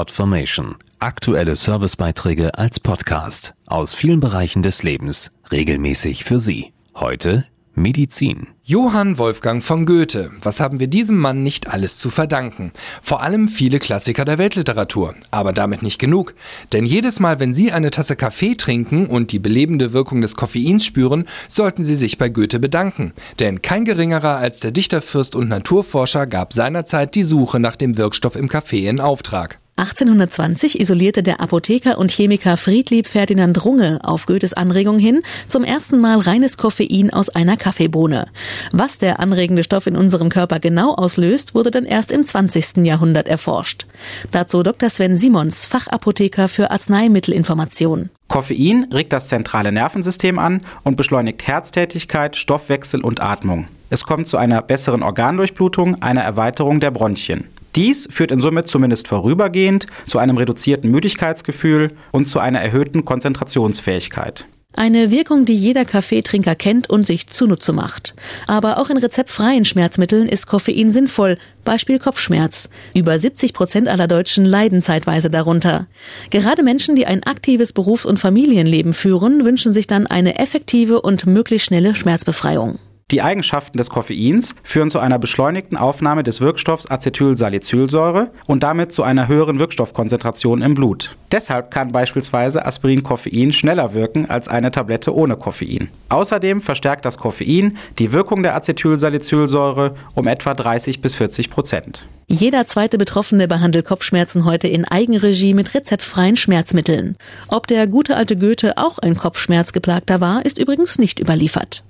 Podformation. Aktuelle Servicebeiträge als Podcast aus vielen Bereichen des Lebens regelmäßig für Sie. Heute Medizin. Johann Wolfgang von Goethe. Was haben wir diesem Mann nicht alles zu verdanken? Vor allem viele Klassiker der Weltliteratur. Aber damit nicht genug. Denn jedes Mal, wenn Sie eine Tasse Kaffee trinken und die belebende Wirkung des Koffeins spüren, sollten Sie sich bei Goethe bedanken. Denn kein geringerer als der Dichterfürst und Naturforscher gab seinerzeit die Suche nach dem Wirkstoff im Kaffee in Auftrag. 1820 isolierte der Apotheker und Chemiker Friedlieb Ferdinand Runge auf Goethes Anregung hin zum ersten Mal reines Koffein aus einer Kaffeebohne. Was der anregende Stoff in unserem Körper genau auslöst, wurde dann erst im 20. Jahrhundert erforscht. Dazu Dr. Sven Simons, Fachapotheker für Arzneimittelinformation. Koffein regt das zentrale Nervensystem an und beschleunigt Herztätigkeit, Stoffwechsel und Atmung. Es kommt zu einer besseren Organdurchblutung, einer Erweiterung der Bronchien. Dies führt in Summe zumindest vorübergehend zu einem reduzierten Müdigkeitsgefühl und zu einer erhöhten Konzentrationsfähigkeit. Eine Wirkung, die jeder Kaffeetrinker kennt und sich zunutze macht. Aber auch in rezeptfreien Schmerzmitteln ist Koffein sinnvoll. Beispiel Kopfschmerz. Über 70 Prozent aller Deutschen leiden zeitweise darunter. Gerade Menschen, die ein aktives Berufs- und Familienleben führen, wünschen sich dann eine effektive und möglichst schnelle Schmerzbefreiung. Die Eigenschaften des Koffeins führen zu einer beschleunigten Aufnahme des Wirkstoffs Acetylsalicylsäure und damit zu einer höheren Wirkstoffkonzentration im Blut. Deshalb kann beispielsweise Aspirin-Koffein schneller wirken als eine Tablette ohne Koffein. Außerdem verstärkt das Koffein die Wirkung der Acetylsalicylsäure um etwa 30 bis 40 Prozent. Jeder zweite Betroffene behandelt Kopfschmerzen heute in Eigenregie mit rezeptfreien Schmerzmitteln. Ob der gute alte Goethe auch ein Kopfschmerzgeplagter war, ist übrigens nicht überliefert.